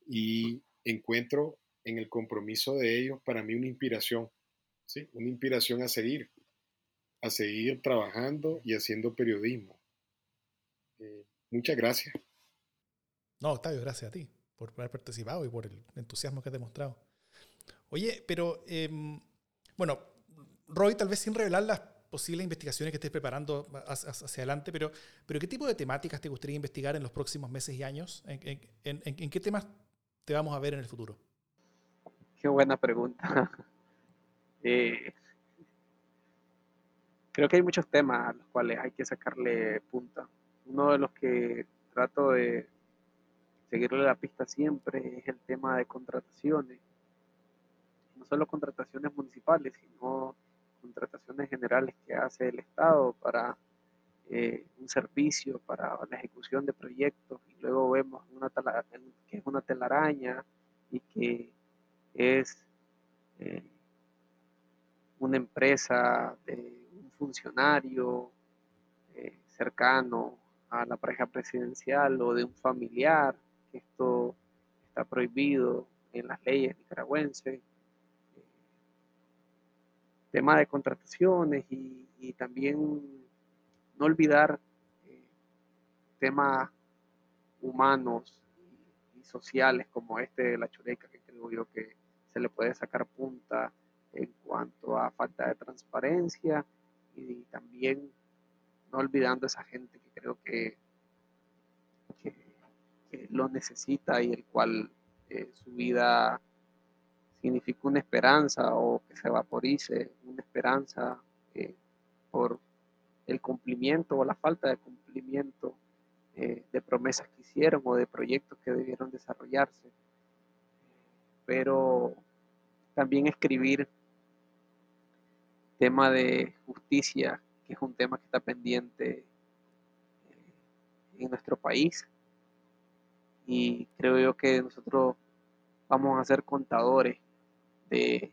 S3: Y encuentro en el compromiso de ellos para mí una inspiración, ¿sí? una inspiración a seguir, a seguir trabajando y haciendo periodismo. Eh, muchas gracias.
S1: No, Octavio, gracias a ti por haber participado y por el entusiasmo que has demostrado. Oye, pero em, bueno, Roy, tal vez sin revelar las posibles investigaciones que estés preparando hacia, adelante, pero, pero ¿qué tipo de temáticas te gustaría investigar en los próximos meses y años? ¿En, qué temas te vamos a ver en el futuro?
S2: Qué buena pregunta. Eh, creo que hay muchos temas a los cuales hay que sacarle punta. Uno de los que trato de, seguirle la pista siempre es el tema de contrataciones. No solo contrataciones municipales, sino contrataciones generales que hace el Estado para eh, un servicio, para la ejecución de proyectos. Y luego vemos una que es una telaraña y que es eh, una empresa de un funcionario eh, cercano a la pareja presidencial o de un familiar esto está prohibido en las leyes nicaragüenses. tema de contrataciones y, también no olvidar eh, temas humanos y, sociales como este de la chureca, que creo yo que se le puede sacar punta en cuanto a falta de transparencia y, también no olvidando esa gente que creo que lo necesita y el cual eh, su vida significa una esperanza o que se vaporice, una esperanza eh, por el cumplimiento o la falta de cumplimiento eh, de promesas que hicieron o de proyectos que debieron desarrollarse. Pero también escribir tema de justicia, que es un tema que está pendiente en nuestro país y creo yo que nosotros vamos a ser contadores de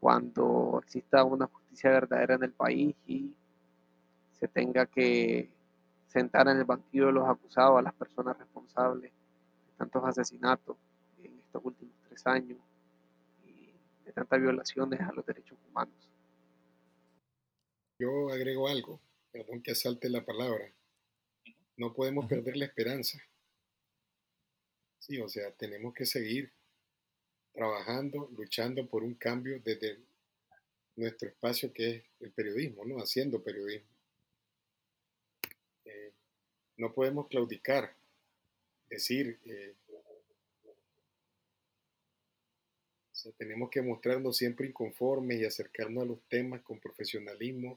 S2: cuando exista una justicia verdadera en el país y se tenga que sentar en el banquillo de los acusados a las personas responsables de tantos asesinatos en estos últimos tres años y de tantas violaciones a los derechos humanos.
S3: Yo agrego algo, perdón que asalte la palabra. No podemos perder la esperanza. Sí, o sea, tenemos que seguir trabajando, luchando por un cambio desde nuestro espacio que es el periodismo, ¿no? Haciendo periodismo. Eh, no podemos claudicar decir, eh, tenemos que mostrarnos siempre inconformes y acercarnos a los temas con profesionalismo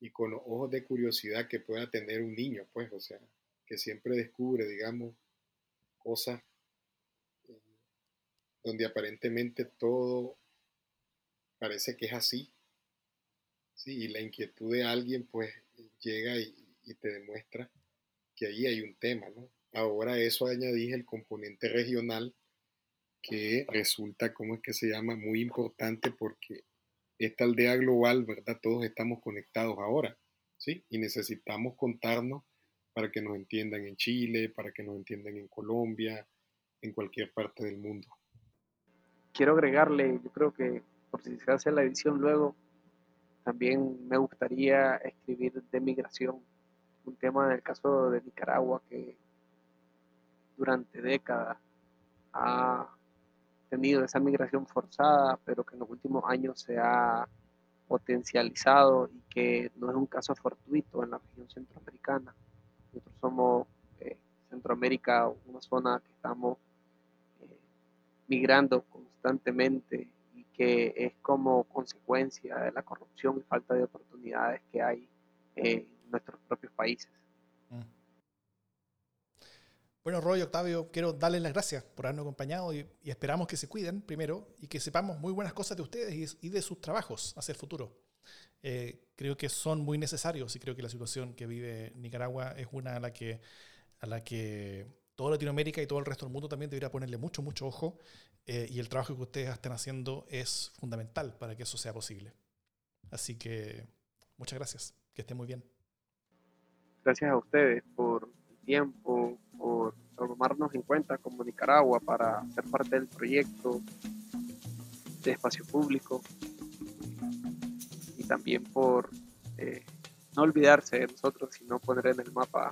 S3: y con ojos de curiosidad que pueda tener un niño, pues, o sea, que siempre descubre, digamos, cosas eh, donde aparentemente todo parece que es así, ¿sí? y la inquietud de alguien, pues, llega y, y te demuestra que ahí hay un tema, ¿no? Ahora eso añadí el componente regional que resulta, ¿cómo es que se llama? Muy importante porque esta aldea global, ¿verdad? Todos estamos conectados ahora, ¿sí? Y necesitamos contarnos para que nos entiendan en Chile, para que nos entiendan en Colombia, en cualquier parte del mundo.
S2: Quiero agregarle, yo creo que por si se hace la edición luego, también me gustaría escribir de migración, un tema en el caso de Nicaragua que durante décadas ha tenido esa migración forzada, pero que en los últimos años se ha potencializado y que no es un caso fortuito en la región centroamericana. Nosotros somos eh, Centroamérica, una zona que estamos eh, migrando constantemente y que es como consecuencia de la corrupción y falta de oportunidades que hay en nuestros propios países.
S1: Bueno, Roy, Octavio, quiero darles las gracias por habernos acompañado y, esperamos que se cuiden primero y que sepamos muy buenas cosas de ustedes y, de sus trabajos hacia el futuro. Eh, creo que son muy necesarios y creo que la situación que vive Nicaragua es una a la que, a la que toda Latinoamérica y todo el resto del mundo también debería ponerle mucho, mucho ojo eh, y el trabajo que ustedes están haciendo es fundamental para que eso sea posible. Así que muchas gracias, que estén muy bien.
S2: Gracias a ustedes por el tiempo, por tomarnos en cuenta como Nicaragua para ser parte del proyecto de espacio público también por eh, no olvidarse de nosotros, sino poner en el mapa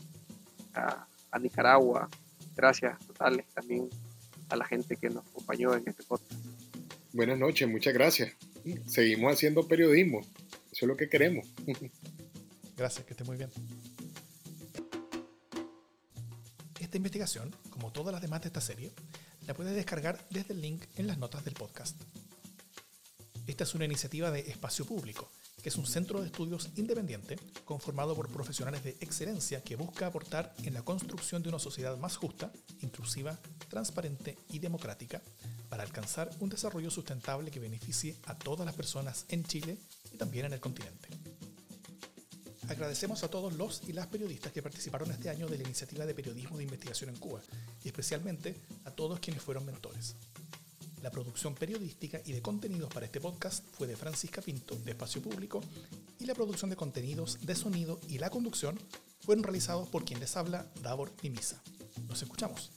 S2: a, Nicaragua. Gracias totales también a la gente que nos acompañó en este podcast.
S3: Buenas noches, muchas gracias. Seguimos haciendo periodismo, eso es lo que queremos.
S1: Gracias, que esté muy bien. Esta investigación, como todas las demás de esta serie, la puedes descargar desde el link en las notas del podcast. Esta es una iniciativa de Espacio Público, es un centro de estudios independiente conformado por profesionales de excelencia que busca aportar en la construcción de una sociedad más justa, inclusiva, transparente y democrática para alcanzar un desarrollo sustentable que beneficie a todas las personas en Chile y también en el continente. Agradecemos a todos los y las periodistas que participaron este año de la iniciativa de periodismo de investigación en Cuba y especialmente a todos quienes fueron mentores. La producción periodística y de contenidos para este podcast fue de Francisca Pinto, de Espacio Público, y la producción de contenidos, de sonido y la conducción fueron realizados por quien les habla, Davor Mimisa. Nos escuchamos.